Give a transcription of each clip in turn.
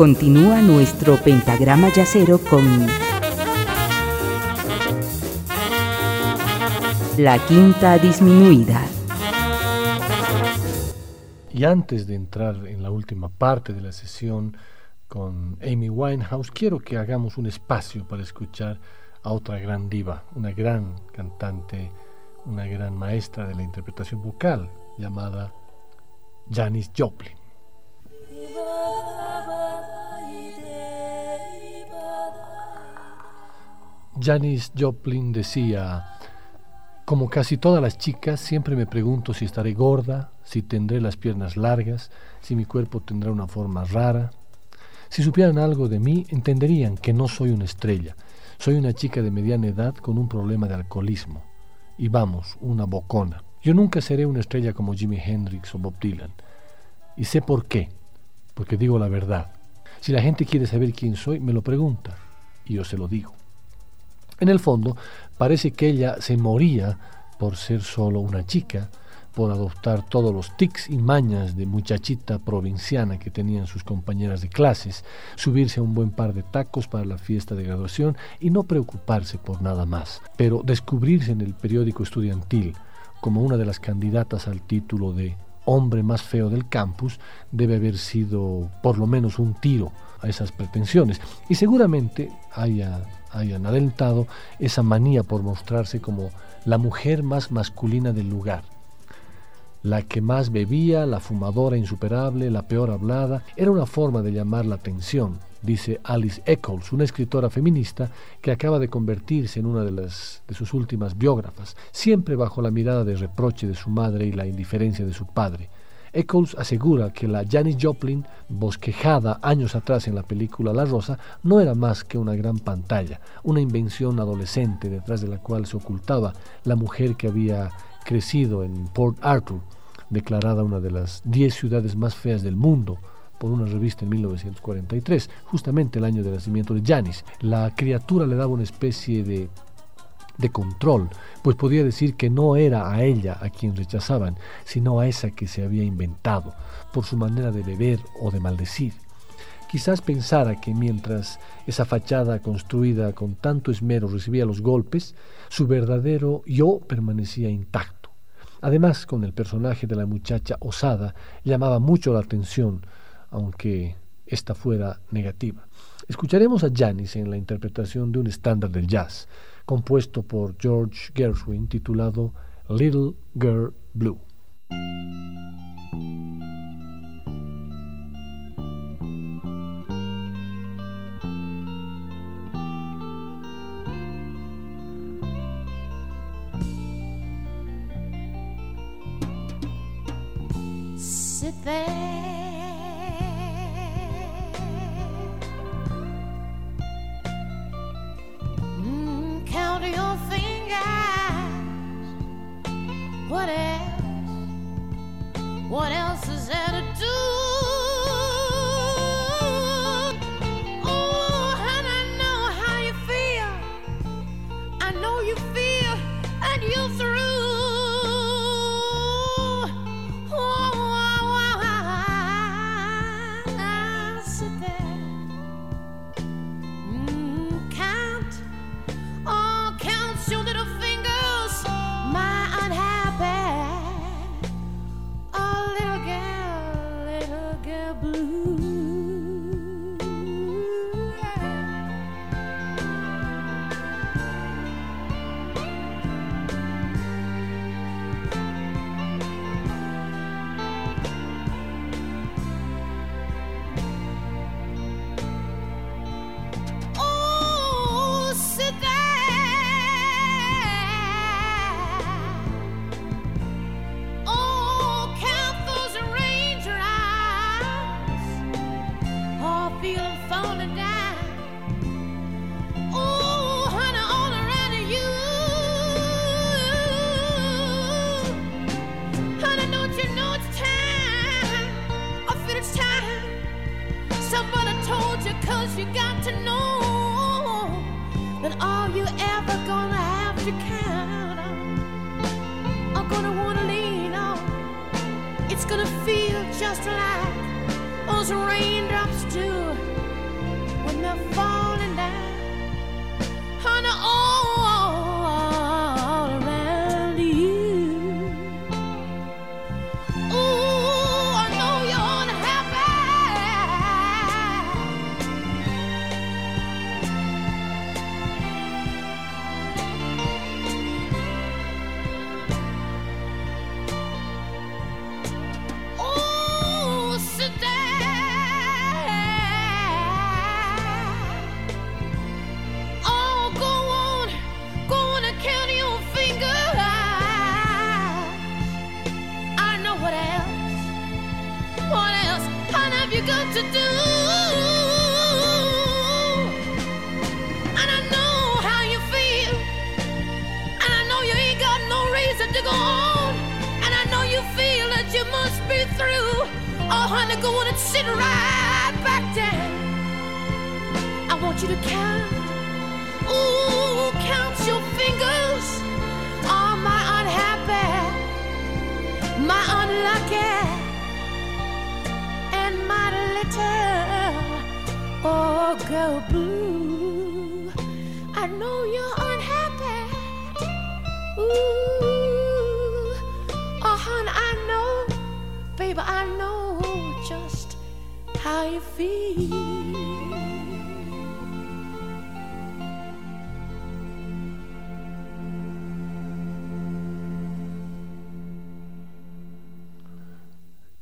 Continúa nuestro pentagrama yacero con la quinta disminuida. Y antes de entrar en la última parte de la sesión con Amy Winehouse, quiero que hagamos un espacio para escuchar a otra gran diva, una gran cantante, una gran maestra de la interpretación vocal, llamada Janis Joplin. Janis Joplin decía, como casi todas las chicas, siempre me pregunto si estaré gorda, si tendré las piernas largas, si mi cuerpo tendrá una forma rara. Si supieran algo de mí, entenderían que no soy una estrella. Soy una chica de mediana edad con un problema de alcoholismo. Y vamos, una bocona. Yo nunca seré una estrella como Jimi Hendrix o Bob Dylan. Y sé por qué. Porque digo la verdad. Si la gente quiere saber quién soy, me lo pregunta. Y yo se lo digo. En el fondo, parece que ella se moría por ser solo una chica, por adoptar todos los tics y mañas de muchachita provinciana que tenían sus compañeras de clases, subirse a un buen par de tacos para la fiesta de graduación y no preocuparse por nada más, pero descubrirse en el periódico estudiantil como una de las candidatas al título de hombre más feo del campus debe haber sido por lo menos un tiro a esas pretensiones y seguramente haya hayan alentado esa manía por mostrarse como la mujer más masculina del lugar. La que más bebía, la fumadora insuperable, la peor hablada, era una forma de llamar la atención, dice Alice Eccles, una escritora feminista que acaba de convertirse en una de, las, de sus últimas biógrafas, siempre bajo la mirada de reproche de su madre y la indiferencia de su padre. Eccles asegura que la Janis Joplin, bosquejada años atrás en la película La Rosa, no era más que una gran pantalla, una invención adolescente detrás de la cual se ocultaba la mujer que había crecido en Port Arthur, declarada una de las 10 ciudades más feas del mundo por una revista en 1943, justamente el año de nacimiento de Janis. La criatura le daba una especie de de control, pues podía decir que no era a ella a quien rechazaban, sino a esa que se había inventado, por su manera de beber o de maldecir. Quizás pensara que mientras esa fachada construida con tanto esmero recibía los golpes, su verdadero yo permanecía intacto. Además, con el personaje de la muchacha osada llamaba mucho la atención, aunque ésta fuera negativa. Escucharemos a Janis en la interpretación de un estándar del jazz, compuesto por George Gershwin titulado Little Girl Blue. Count your fingers. What else? What else is there to do?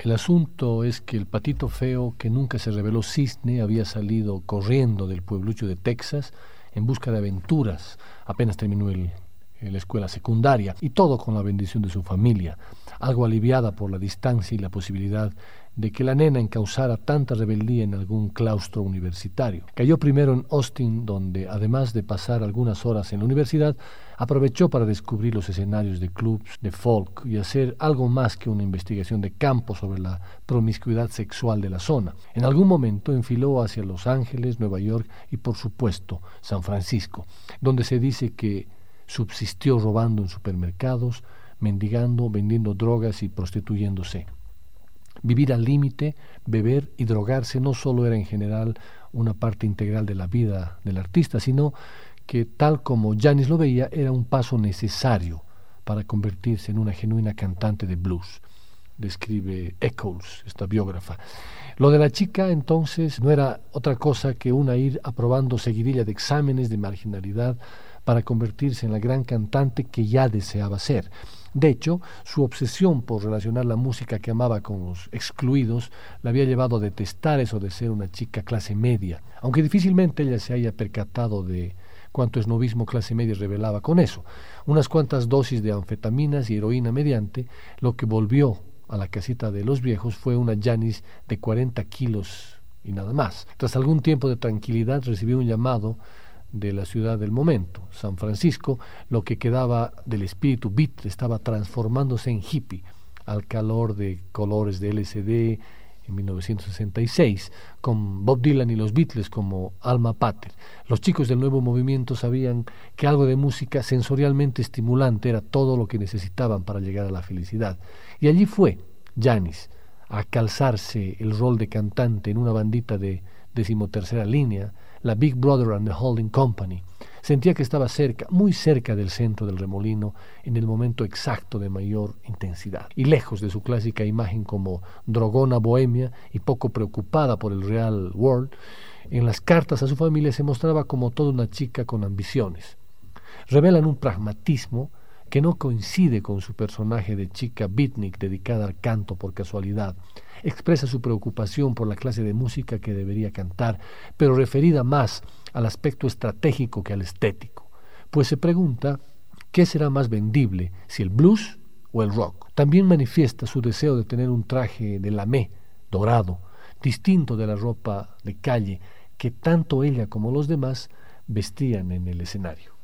El asunto es que el patito feo, que nunca se reveló cisne, había salido corriendo del pueblucho de Texas en busca de aventuras. Apenas terminó el, la escuela secundaria y todo con la bendición de su familia, algo aliviada por la distancia y la posibilidad de que la nena encausara tanta rebeldía en algún claustro universitario. Cayó primero en Austin, donde, además de pasar algunas horas en la universidad, aprovechó para descubrir los escenarios de clubs de folk y hacer algo más que una investigación de campo sobre la promiscuidad sexual de la zona. En algún momento enfiló hacia Los Ángeles, Nueva York y, por supuesto, San Francisco, donde se dice que subsistió robando en supermercados, mendigando, vendiendo drogas y prostituyéndose. Vivir al límite, beber y drogarse no solo era en general una parte integral de la vida del artista, sino que tal como Janis lo veía, era un paso necesario para convertirse en una genuina cantante de blues, describe Eccles, esta biógrafa. Lo de la chica entonces no era otra cosa que una ir aprobando seguidilla de exámenes de marginalidad para convertirse en la gran cantante que ya deseaba ser. De hecho, su obsesión por relacionar la música que amaba con los excluidos la había llevado a detestar eso de ser una chica clase media, aunque difícilmente ella se haya percatado de cuánto esnovismo clase media revelaba con eso. Unas cuantas dosis de anfetaminas y heroína mediante, lo que volvió a la casita de los viejos fue una Janis de 40 kilos y nada más. Tras algún tiempo de tranquilidad recibió un llamado de la ciudad del momento, San Francisco, lo que quedaba del espíritu beat estaba transformándose en hippie al calor de colores de LCD en 1966, con Bob Dylan y los Beatles como alma pater. Los chicos del nuevo movimiento sabían que algo de música sensorialmente estimulante era todo lo que necesitaban para llegar a la felicidad. Y allí fue Janis a calzarse el rol de cantante en una bandita de decimotercera línea, la Big Brother and the Holding Company. Sentía que estaba cerca, muy cerca del centro del remolino, en el momento exacto de mayor intensidad, y lejos de su clásica imagen como drogona bohemia y poco preocupada por el real world, en las cartas a su familia se mostraba como toda una chica con ambiciones. Revelan un pragmatismo que no coincide con su personaje de chica beatnik dedicada al canto por casualidad, expresa su preocupación por la clase de música que debería cantar, pero referida más al aspecto estratégico que al estético, pues se pregunta qué será más vendible, si el blues o el rock. También manifiesta su deseo de tener un traje de lamé, dorado, distinto de la ropa de calle que tanto ella como los demás vestían en el escenario.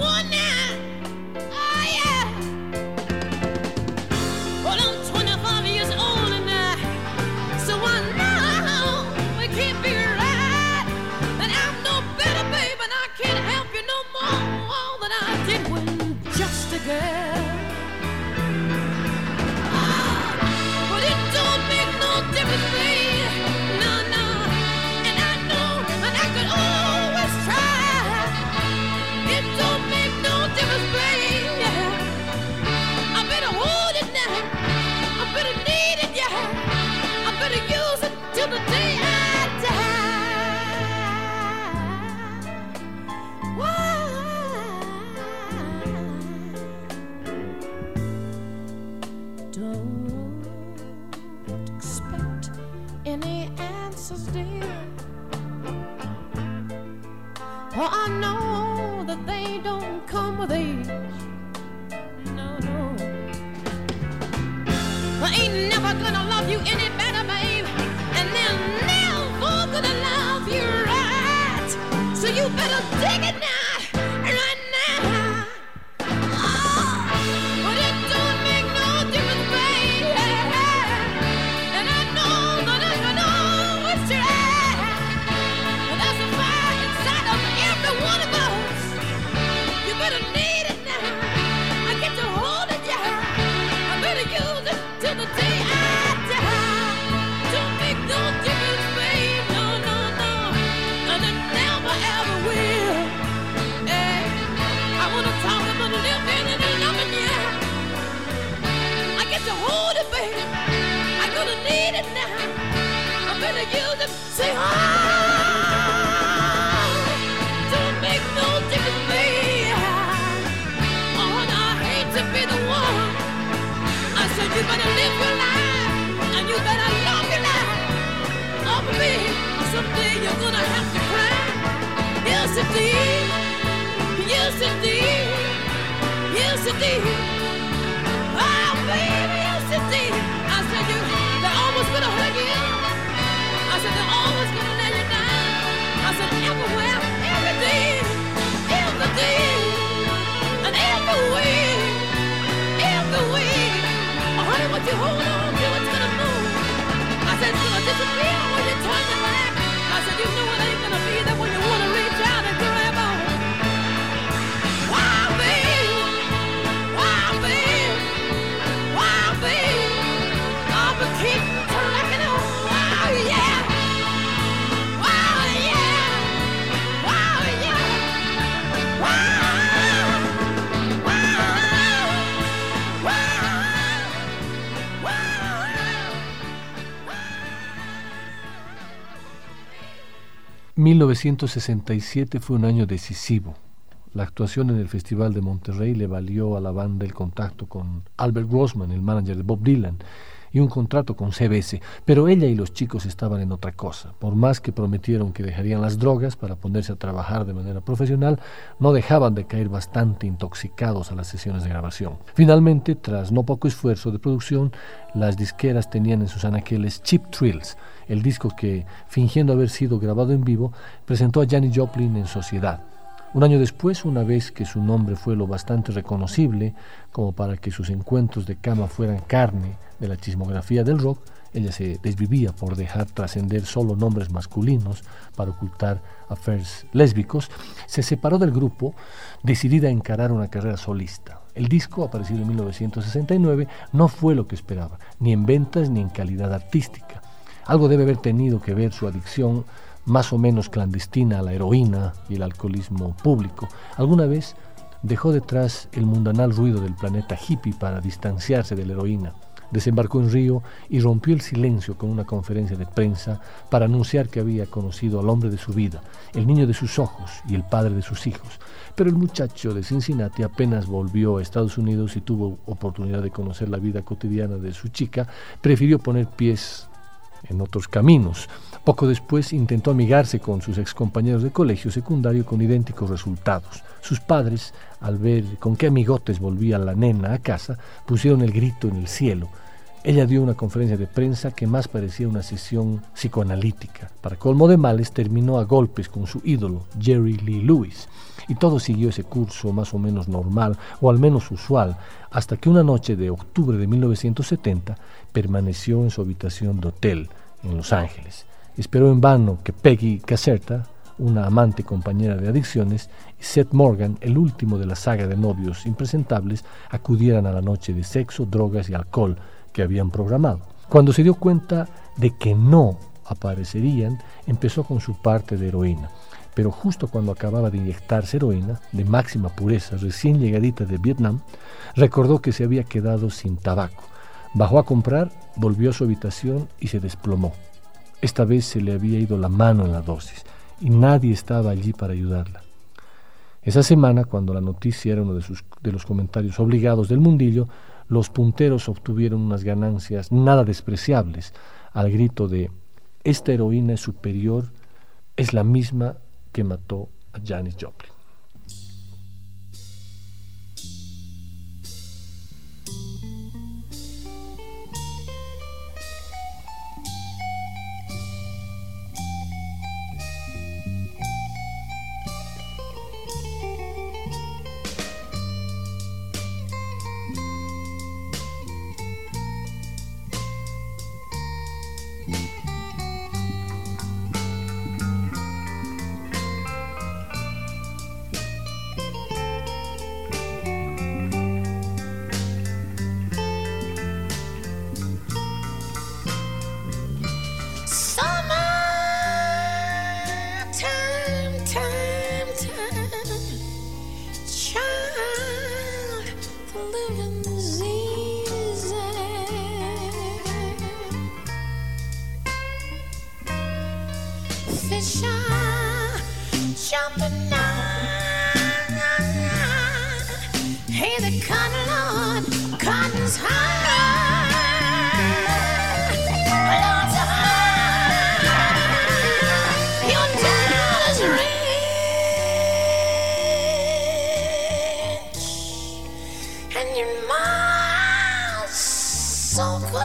warning! Say, oh, don't make no difference, baby. Oh, I hate to be the one. I said you better live your life and you better love your life. Oh, someday you're gonna have to cry. Oh, baby. I said you, they're always gonna hurt you. I you hold on 1967 fue un año decisivo. La actuación en el Festival de Monterrey le valió a la banda el contacto con Albert Grossman, el manager de Bob Dylan, y un contrato con CBS. Pero ella y los chicos estaban en otra cosa. Por más que prometieron que dejarían las drogas para ponerse a trabajar de manera profesional, no dejaban de caer bastante intoxicados a las sesiones de grabación. Finalmente, tras no poco esfuerzo de producción, las disqueras tenían en sus anaqueles Cheap Thrills, el disco que, fingiendo haber sido grabado en vivo, presentó a Janis Joplin en sociedad. Un año después, una vez que su nombre fue lo bastante reconocible como para que sus encuentros de cama fueran carne de la chismografía del rock, ella se desvivía por dejar trascender solo nombres masculinos para ocultar affairs lésbicos, se separó del grupo decidida a encarar una carrera solista. El disco, aparecido en 1969, no fue lo que esperaba, ni en ventas ni en calidad artística. Algo debe haber tenido que ver su adicción más o menos clandestina a la heroína y el alcoholismo público. Alguna vez dejó detrás el mundanal ruido del planeta hippie para distanciarse de la heroína. Desembarcó en Río y rompió el silencio con una conferencia de prensa para anunciar que había conocido al hombre de su vida, el niño de sus ojos y el padre de sus hijos. Pero el muchacho de Cincinnati apenas volvió a Estados Unidos y tuvo oportunidad de conocer la vida cotidiana de su chica, prefirió poner pies en otros caminos. Poco después intentó amigarse con sus excompañeros de colegio secundario con idénticos resultados. Sus padres, al ver con qué amigotes volvía la nena a casa, pusieron el grito en el cielo. Ella dio una conferencia de prensa que más parecía una sesión psicoanalítica. Para colmo de males, terminó a golpes con su ídolo, Jerry Lee Lewis. Y todo siguió ese curso más o menos normal, o al menos usual, hasta que una noche de octubre de 1970 permaneció en su habitación de hotel en Los Ángeles. Esperó en vano que Peggy Caserta, una amante compañera de adicciones, y Seth Morgan, el último de la saga de novios impresentables, acudieran a la noche de sexo, drogas y alcohol que habían programado. Cuando se dio cuenta de que no aparecerían, empezó con su parte de heroína. Pero justo cuando acababa de inyectarse heroína, de máxima pureza, recién llegadita de Vietnam, recordó que se había quedado sin tabaco. Bajó a comprar, volvió a su habitación y se desplomó. Esta vez se le había ido la mano en la dosis y nadie estaba allí para ayudarla. Esa semana, cuando la noticia era uno de, los comentarios obligados del mundillo, los punteros obtuvieron unas ganancias nada despreciables al grito de esta heroína es superior, es la misma que mató a Janis Joplin.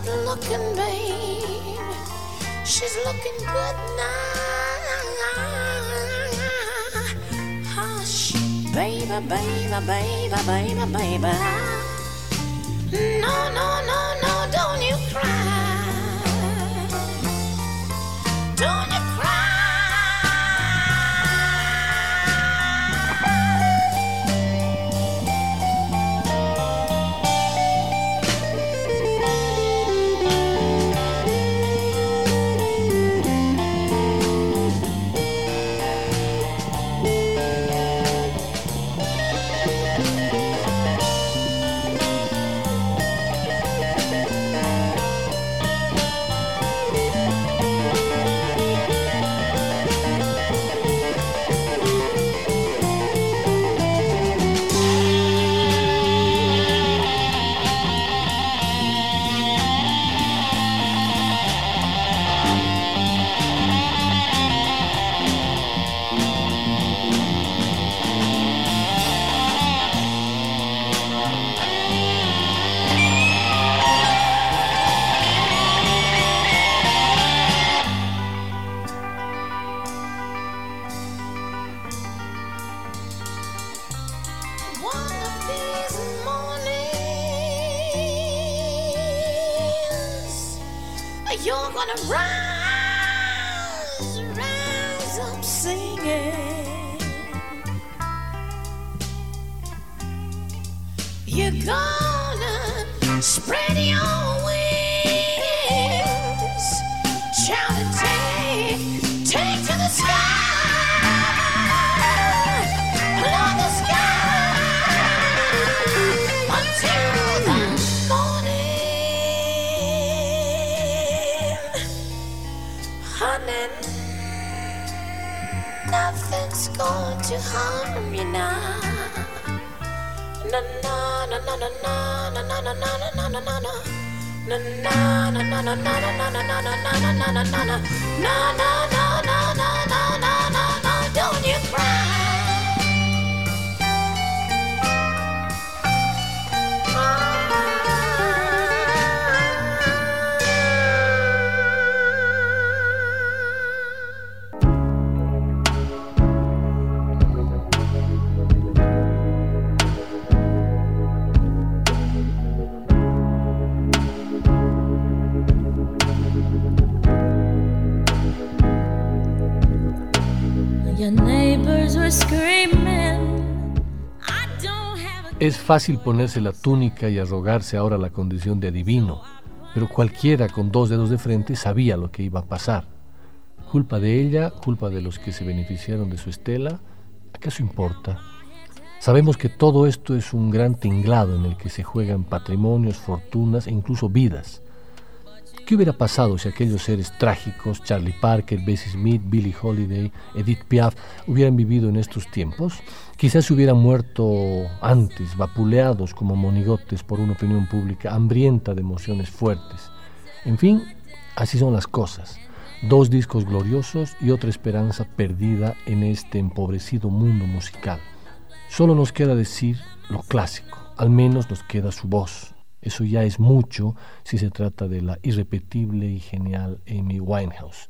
good looking, babe. She's looking good now. Hush, baby, baby, baby, baby, baby. No, no, no, no, don't you cry. Don't You're gonna spread your wings, child, and take, take to the sky, blow the sky until the morning, honey. Nothing's going to harm you now. Don't you cry. Es fácil ponerse la túnica y arrogarse ahora la condición de adivino, pero cualquiera con dos dedos de frente sabía lo que iba a pasar. Culpa de ella, culpa de los que se beneficiaron de su estela, ¿acaso importa? Sabemos que todo esto es un gran tinglado en el que se juegan patrimonios, fortunas e incluso vidas. ¿Qué hubiera pasado si aquellos seres trágicos, Charlie Parker, Bessie Smith, Billie Holiday, Edith Piaf, hubieran vivido en estos tiempos? Quizás hubieran muerto antes, vapuleados como monigotes por una opinión pública hambrienta de emociones fuertes. En fin, así son las cosas. Dos discos gloriosos y otra esperanza perdida en este empobrecido mundo musical. Solo nos queda decir lo clásico, al menos nos queda su voz. Eso ya es mucho si se trata de la irrepetible y genial Amy Winehouse.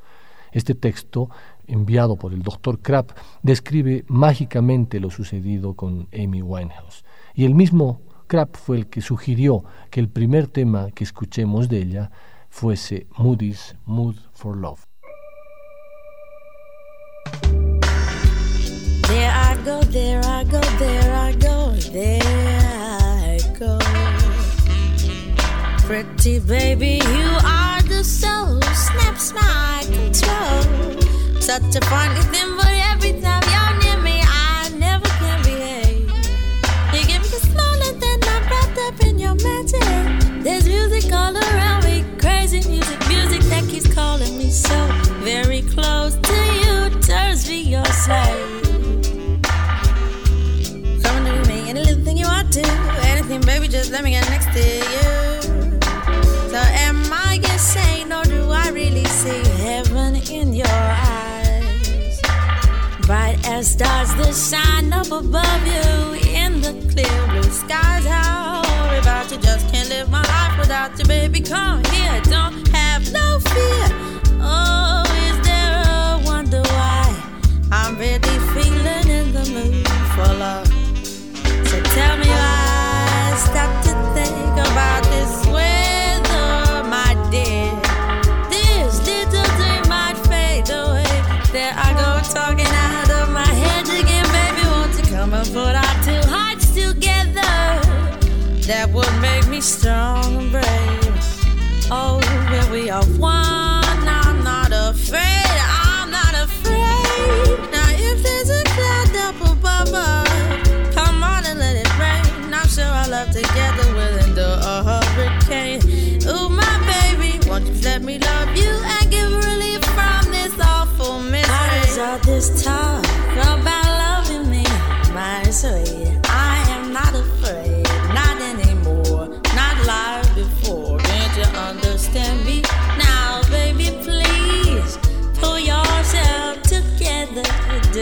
Este texto, enviado por el Dr. Krapp, describe mágicamente lo sucedido con Amy Winehouse. Y el mismo Krapp fue el que sugirió que el primer tema que escuchemos de ella fuese Moody's Mood for Love. Pretty baby, you are the soul, snaps my control. Such a funny thing, but every time you're near me, I never can behave. You give me the and then I'm wrapped up in your magic. There's music all around me, crazy music, music that keeps calling me so very close to you, turns me your slave. Come to me, any little thing you want to, anything, baby, just let me get next to you. As stars that shine up above you in the clear blue skies. How about you just can't live my life without you, baby? Come here, don't have no fear. That would make me strong and brave. Oh, where we are one, I'm not afraid. I'm not afraid. Now if there's a cloud up above us, come on and let it rain. I'm sure our love together will endure a hurricane. Ooh, my baby, won't you let me love you and give relief from this awful misery? What is all this talk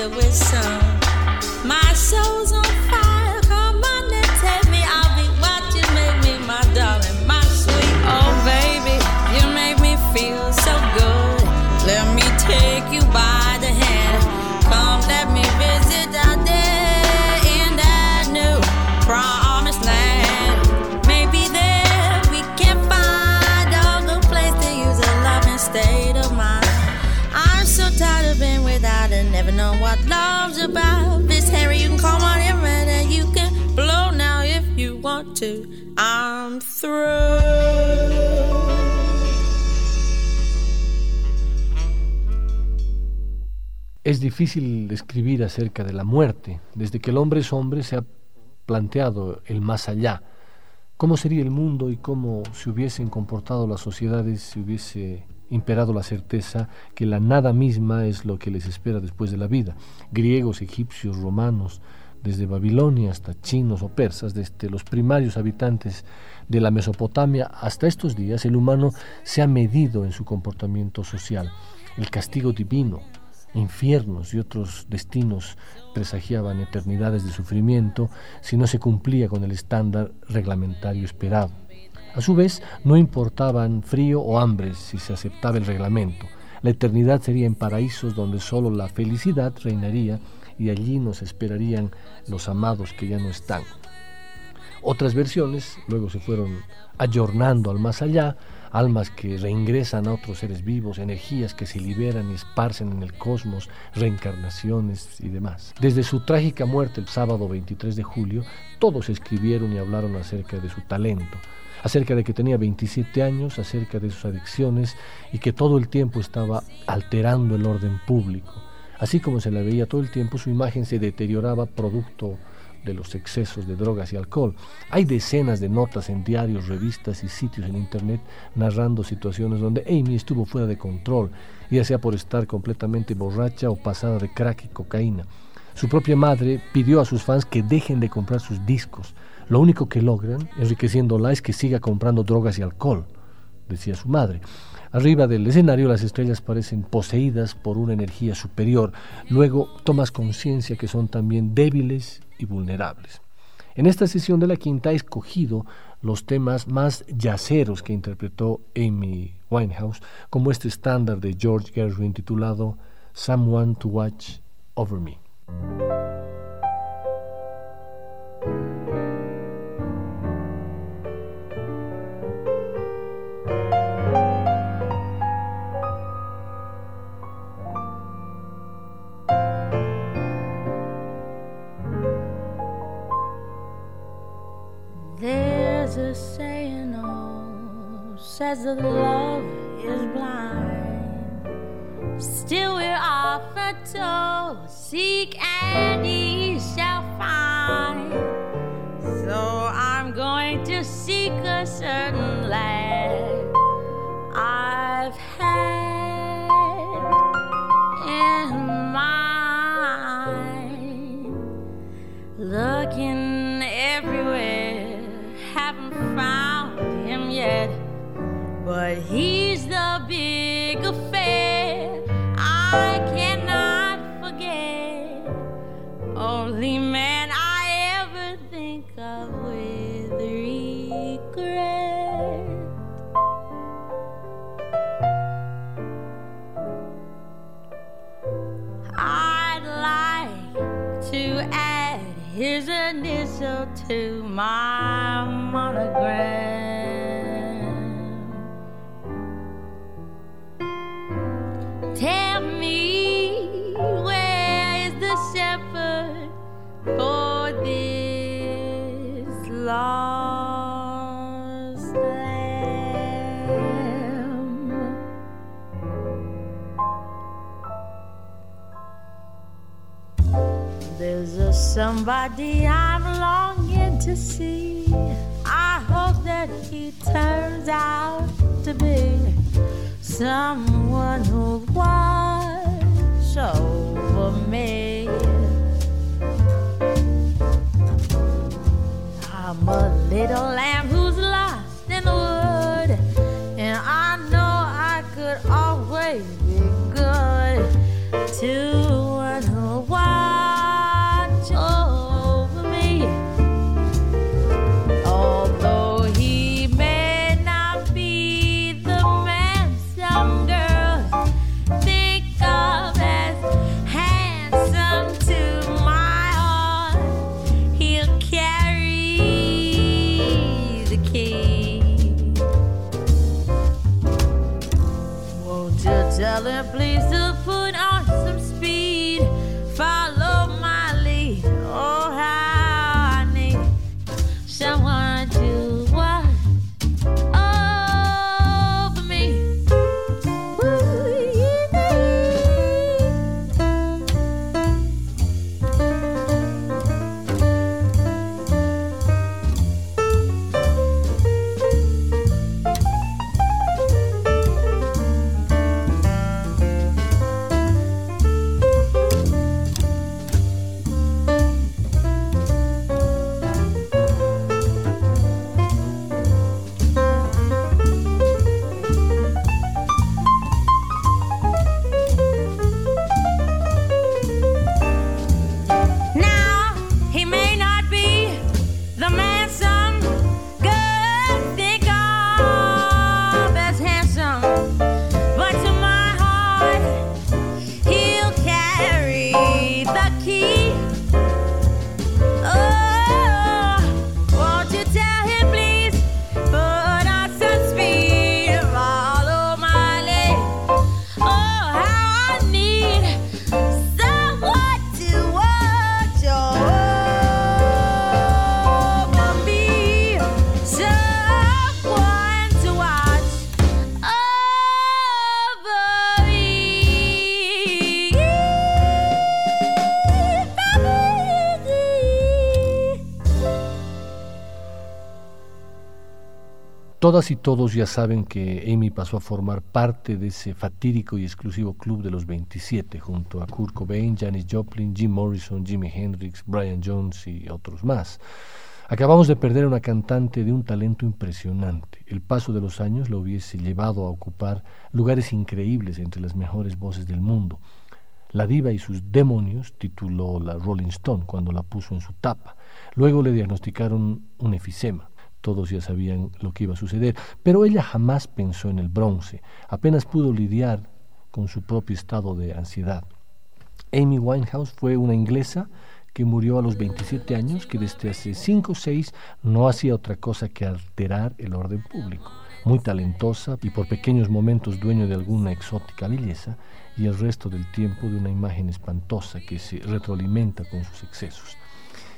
with some. Es difícil escribir acerca de la muerte. Desde que el hombre es hombre se ha planteado el más allá. ¿Cómo sería el mundo y cómo se hubiesen comportado las sociedades si hubiese imperado la certeza que la nada misma es lo que les espera después de la vida? Griegos, egipcios, romanos, desde Babilonia hasta chinos o persas, desde los primarios habitantes de la Mesopotamia hasta estos días, el humano se ha medido en su comportamiento social. El castigo divino, infiernos y otros destinos presagiaban eternidades de sufrimiento si no se cumplía con el estándar reglamentario esperado. A su vez, no importaban frío o hambre si se aceptaba el reglamento. La eternidad sería en paraísos donde solo la felicidad reinaría y allí nos esperarían los amados que ya no están. Otras versiones luego se fueron ayornando al más allá, almas que reingresan a otros seres vivos, energías que se liberan y esparcen en el cosmos, reencarnaciones y demás. Desde su trágica muerte el sábado 23 de julio, todos escribieron y hablaron acerca de su talento, acerca de que tenía 27 años, acerca de sus adicciones y que todo el tiempo estaba alterando el orden público. Así como se la veía todo el tiempo, su imagen se deterioraba producto de los excesos de drogas y alcohol. Hay decenas de notas en diarios, revistas y sitios en Internet narrando situaciones donde Amy estuvo fuera de control, ya sea por estar completamente borracha o pasada de crack y cocaína. Su propia madre pidió a sus fans que dejen de comprar sus discos. Lo único que logran, enriqueciéndola, es que siga comprando drogas y alcohol, decía su madre. Arriba del escenario las estrellas parecen poseídas por una energía superior. Luego tomas conciencia que son también débiles y vulnerables. En esta sesión de la quinta he escogido los temas más yaceros que interpretó Amy Winehouse, como este estándar de George Gershwin titulado Someone to Watch Over Me. of love. I hope that he turns out to be someone who watch over me. I'm a little lamb who's lost in the wood, and I know I could always be good to Todas y todos ya saben que Amy pasó a formar parte de ese fatídico y exclusivo club de los 27, junto a Kurt Cobain, Janis Joplin, Jim Morrison, Jimi Hendrix, Brian Jones y otros más. Acabamos de perder una cantante de un talento impresionante. El paso de los años lo hubiese llevado a ocupar lugares increíbles entre las mejores voces del mundo. La diva y sus demonios tituló la Rolling Stone cuando la puso en su tapa. Luego le diagnosticaron un efisema todos ya sabían lo que iba a suceder, pero ella jamás pensó en el bronce, apenas pudo lidiar con su propio estado de ansiedad. Amy Winehouse fue una inglesa que murió a los 27 años, que desde hace 5 o 6 no hacía otra cosa que alterar el orden público. Muy talentosa y por pequeños momentos dueño de alguna exótica belleza y el resto del tiempo de una imagen espantosa que se retroalimenta con sus excesos.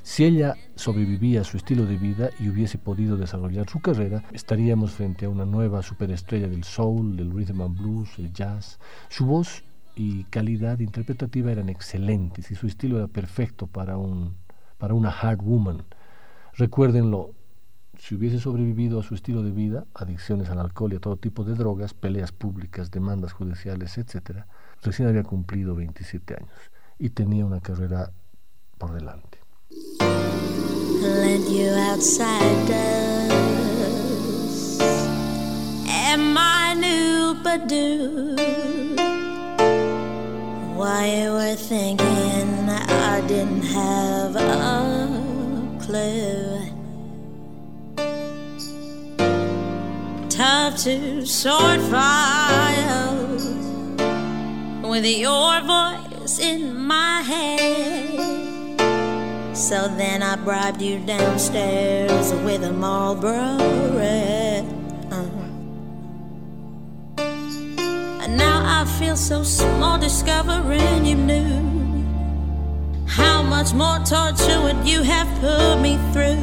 Si ella sobrevivía a su estilo de vida y hubiese podido desarrollar su carrera, estaríamos frente a una nueva superestrella del soul, del rhythm and blues, el jazz. Su voz y calidad interpretativa eran excelentes y su estilo era perfecto para, un, para una hard woman. Recuérdenlo, si hubiese sobrevivido a su estilo de vida, adicciones al alcohol y a todo tipo de drogas, peleas públicas, demandas judiciales, etc., recién había cumplido 27 años y tenía una carrera por delante. Lend you outside outsiders and my new Badoo. Why you were thinking I didn't have a clue. Tough to sort files with your voice in my head. So then I bribed you downstairs with a Marlboro red. Uh-huh. And now I feel so small discovering you knew how much more torture would you have put me through.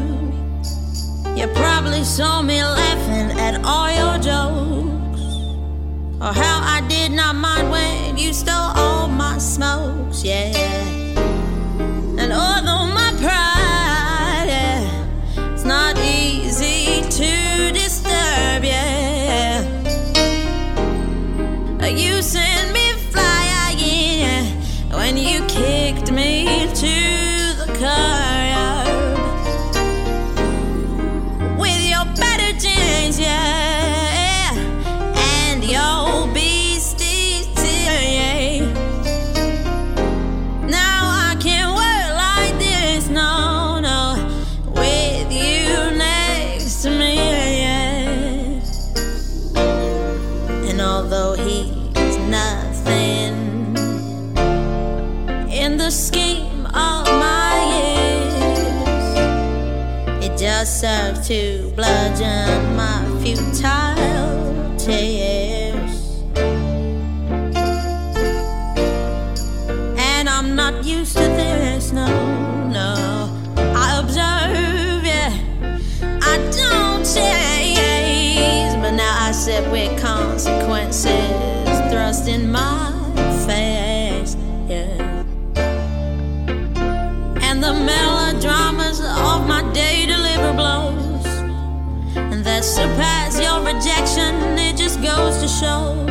You probably saw me laughing at all your jokes, or how I did not mind when you stole all my smokes, yeah. And although my surpass your rejection. It just goes to show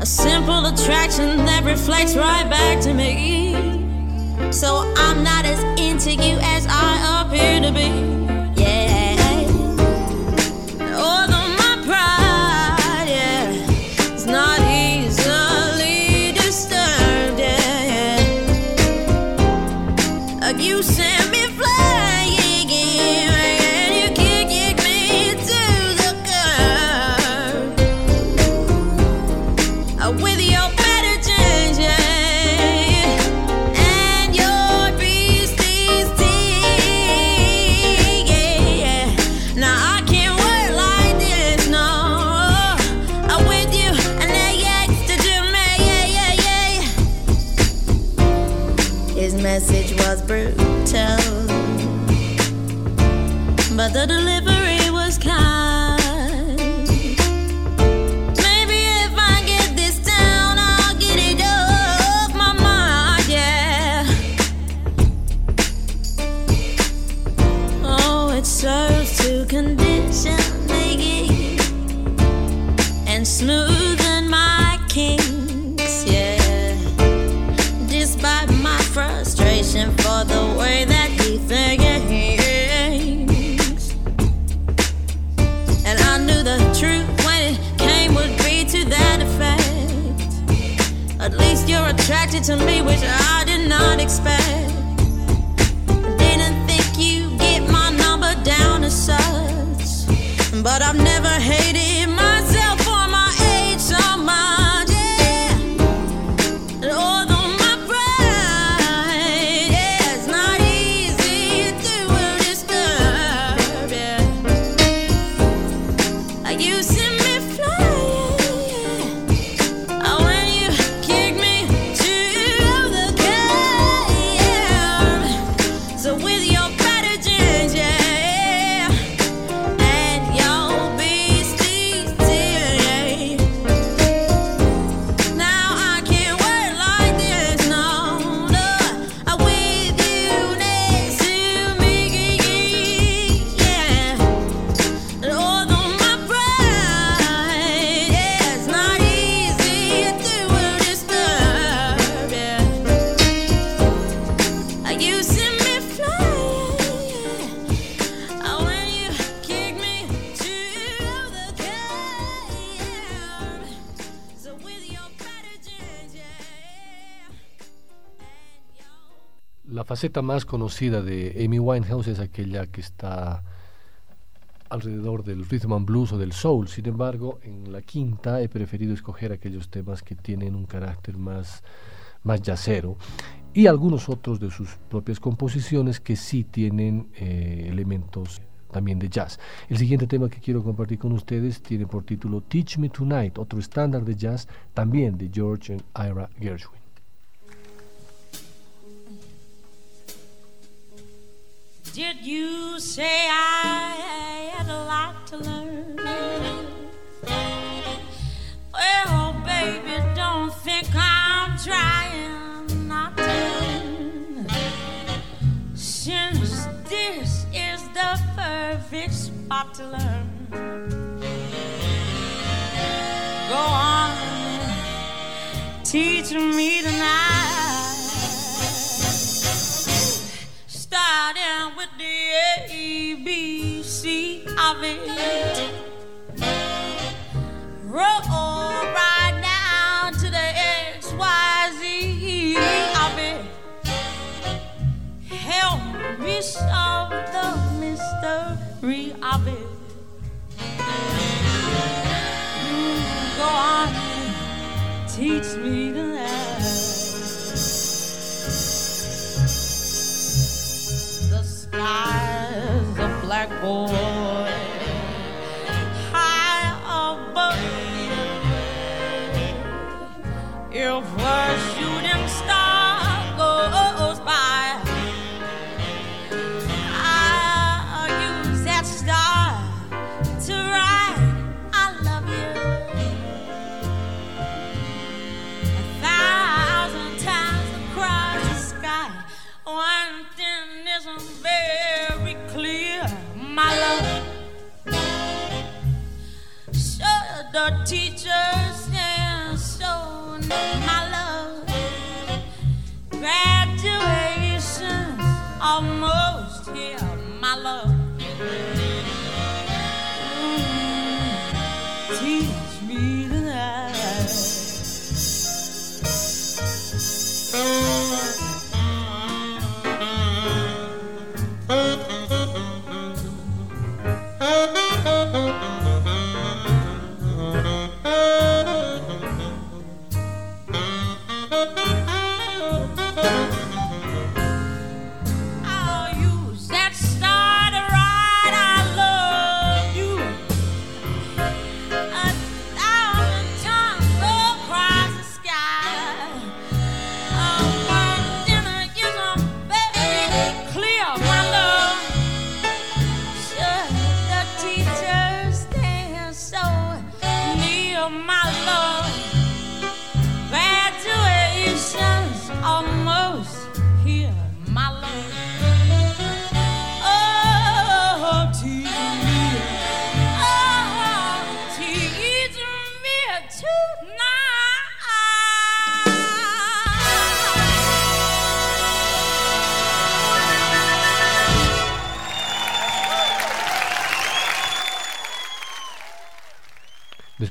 a simple attraction that reflects right back to me. So I'm not as into you as I appear to be. But the to me, La faceta más conocida de Amy Winehouse es aquella que está alrededor del rhythm and blues o del soul. Sin embargo, en la quinta he preferido escoger aquellos temas que tienen un carácter más, más jazzero y algunos otros de sus propias composiciones que sí tienen eh, elementos también de jazz. El siguiente tema que quiero compartir con ustedes tiene por título Teach Me Tonight, otro estándar de jazz también de George and Ira Gershwin. Did you say I had a lot to learn? Well, baby, don't think I'm trying not to. Since this is the perfect spot to learn. Go on, teach me tonight. Starting with the A B C of it. Roll right down to the X Y Z of it. Help me solve the mystery of it. Mm, Go on, teach me tonight. The eyes of black boy.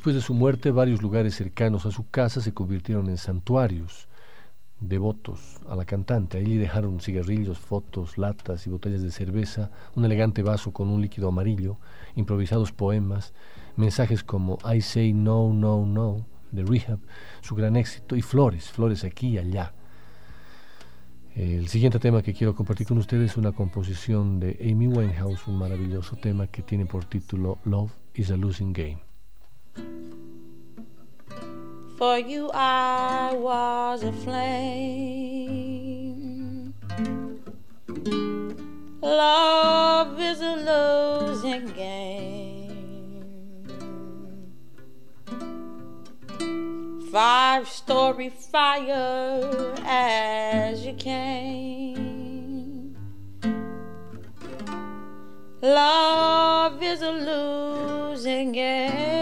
Después de su muerte, varios lugares cercanos a su casa se convirtieron en santuarios. devotos a la cantante. Allí dejaron cigarrillos, fotos, latas y botellas de cerveza, un elegante vaso con un líquido amarillo, improvisados poemas, mensajes como I say no, no, no de Rehab, su gran éxito, y flores, flores aquí y allá. El siguiente tema que quiero compartir con ustedes es una composición de Amy Winehouse, un maravilloso tema que tiene por título Love is a Losing Game. For you I was a flame. Love is a losing game. Five story fire as you came. Love is a losing game.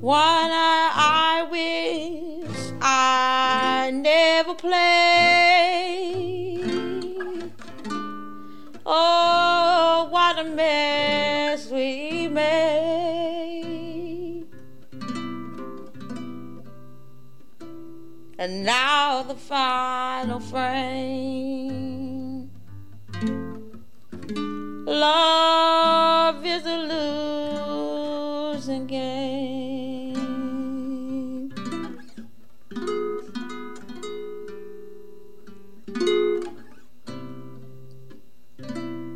One I, wish I never played. Oh, what a mess we made. And now the final frame. Love is a losing game.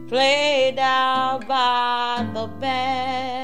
Played out by the band.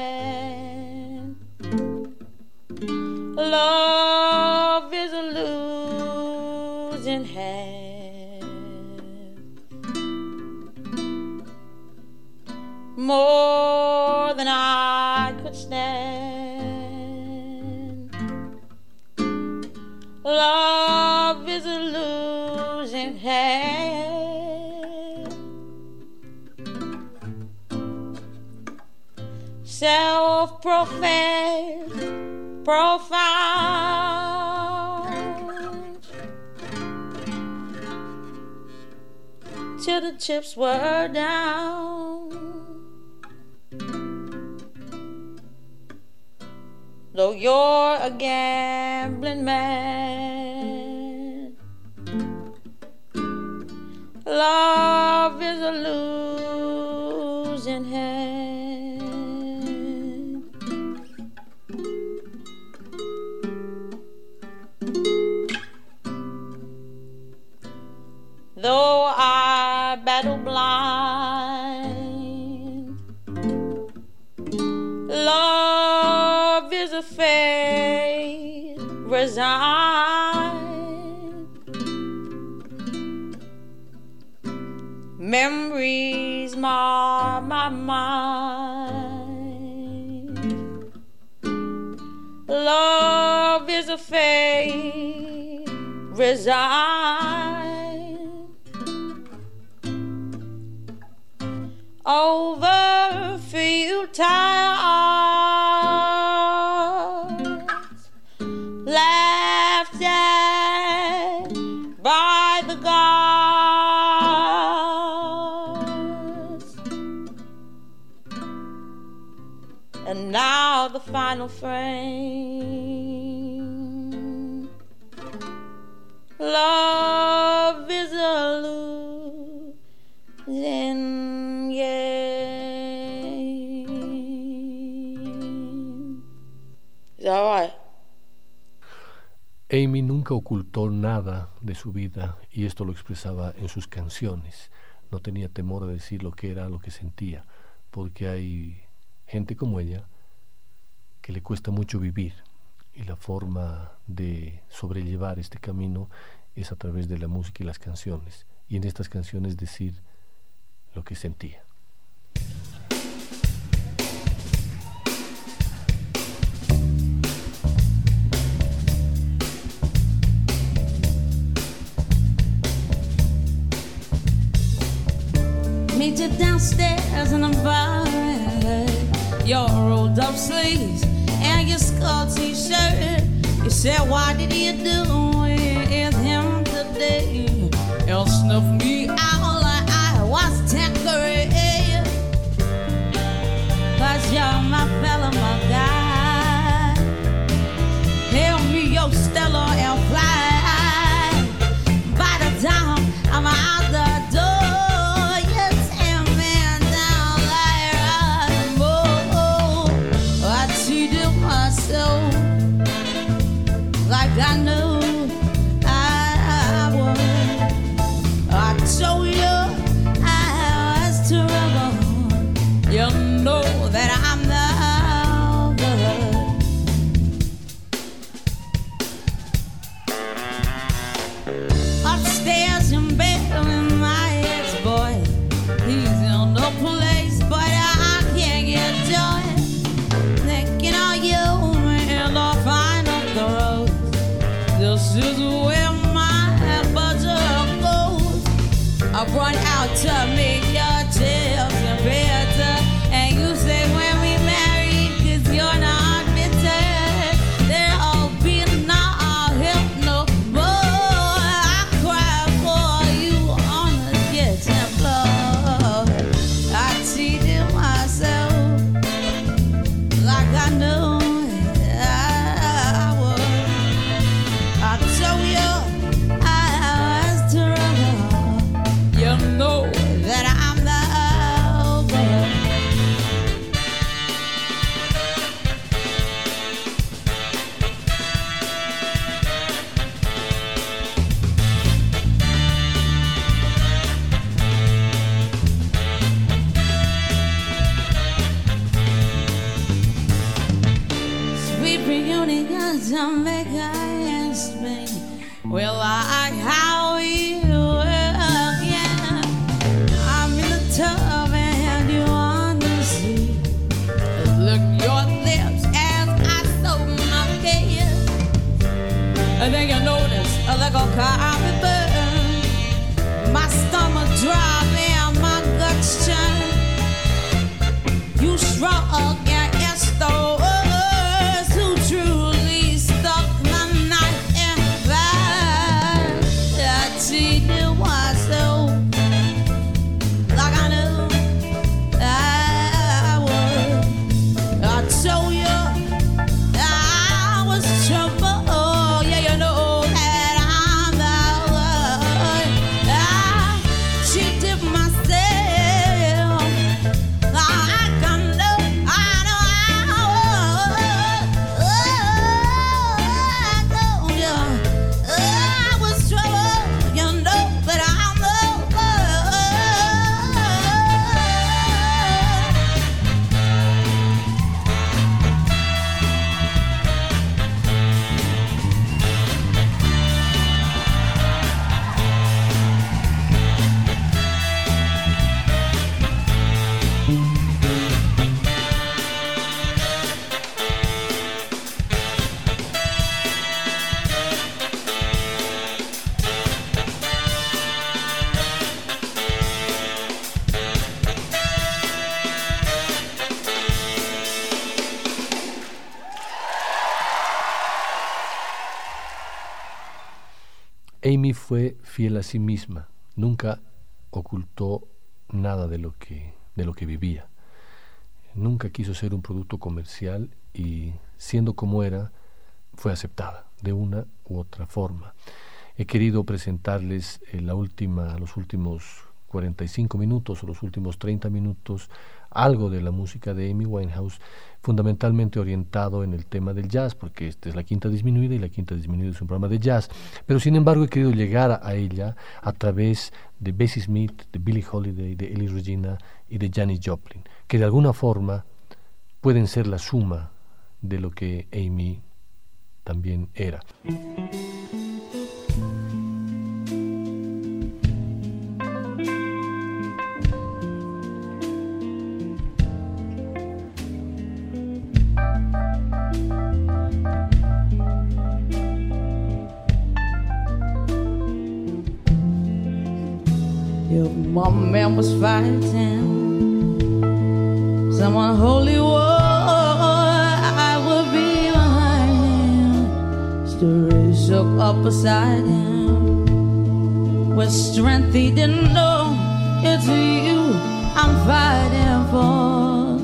Chips were down. Though you're a gambling man, love is a losing resigned. Over futile ocultó nada de su vida y esto lo expresaba en sus canciones. No tenía temor de decir lo que era, lo que sentía, porque hay gente como ella que le cuesta mucho vivir y la forma de sobrellevar este camino es a través de la música y las canciones. Y en estas canciones decir lo que sentía. Downstairs in the bar. Your rolled up sleeves and your skull t-shirt. You said, what did you do with him today? He'll snuff me notice a burn. My stomach drop and my guts churn. You shrug fiel a sí misma, nunca ocultó nada de lo que, de lo que vivía. Nunca quiso ser un producto comercial y, siendo como era, fue aceptada de una u otra forma. He querido presentarles en la última, los últimos 45 minutos o los últimos 30 minutos algo de la música de Amy Winehouse, fundamentalmente orientado en el tema del jazz, porque esta es la quinta disminuida y la quinta disminuida es un programa de jazz. Pero sin embargo he querido llegar a, ella a través de Bessie Smith, de Billie Holiday, de Ellie Regina y de Janis Joplin, que de alguna forma pueden ser la suma de lo que Amy también era. Was fighting someone holy war. I would be behind him. Story shook up beside him with strength he didn't know. It's you I'm fighting for.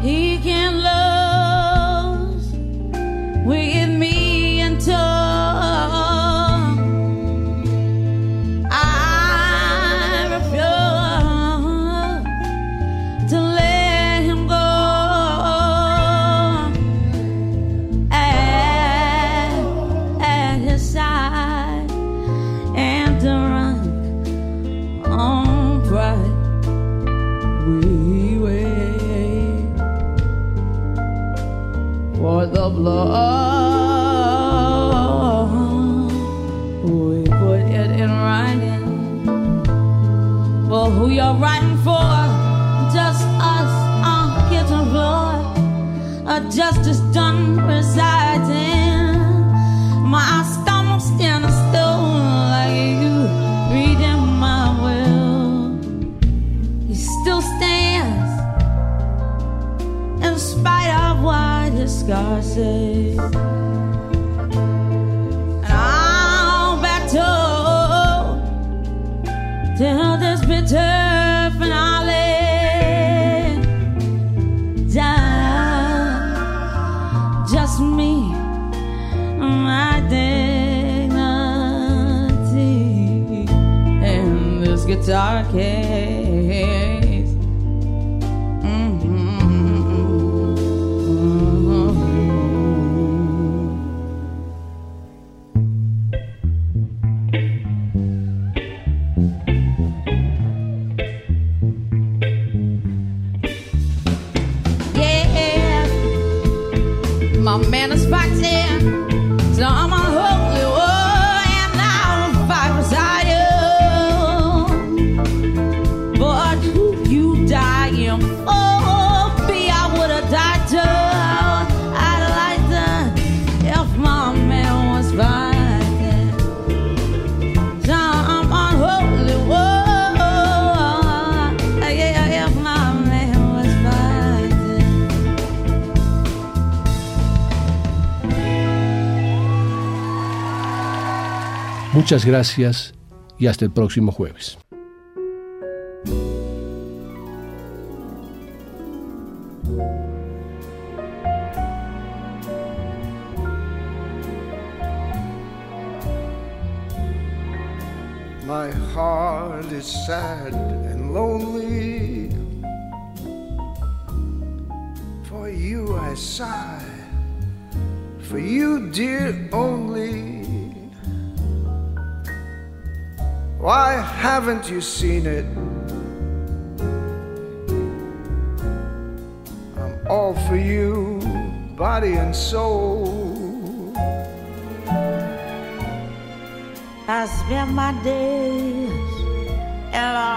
He can justice done presiding. My stomach standing still like you reading my will. He still stands in spite of what his scars say. dark. Muchas gracias y hasta el próximo jueves. My heart is sad and lonely. For you I sigh, for you, dear, only. Why haven't you seen it? I'm all for you, body and soul. I spend my days in a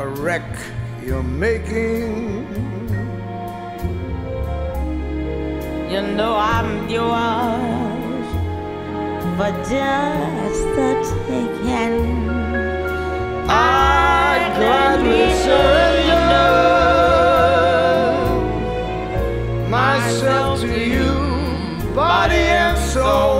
a wreck you're making. You know I'm yours for just the taking. I'd gladly surrender myself to you, body and soul.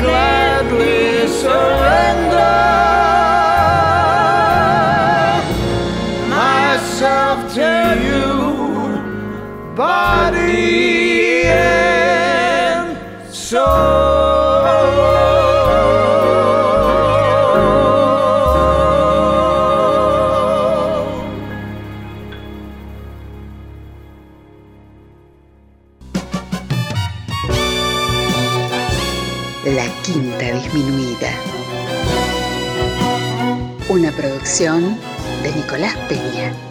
gladly surrender myself to you, body and soul. De Nicolás Peña.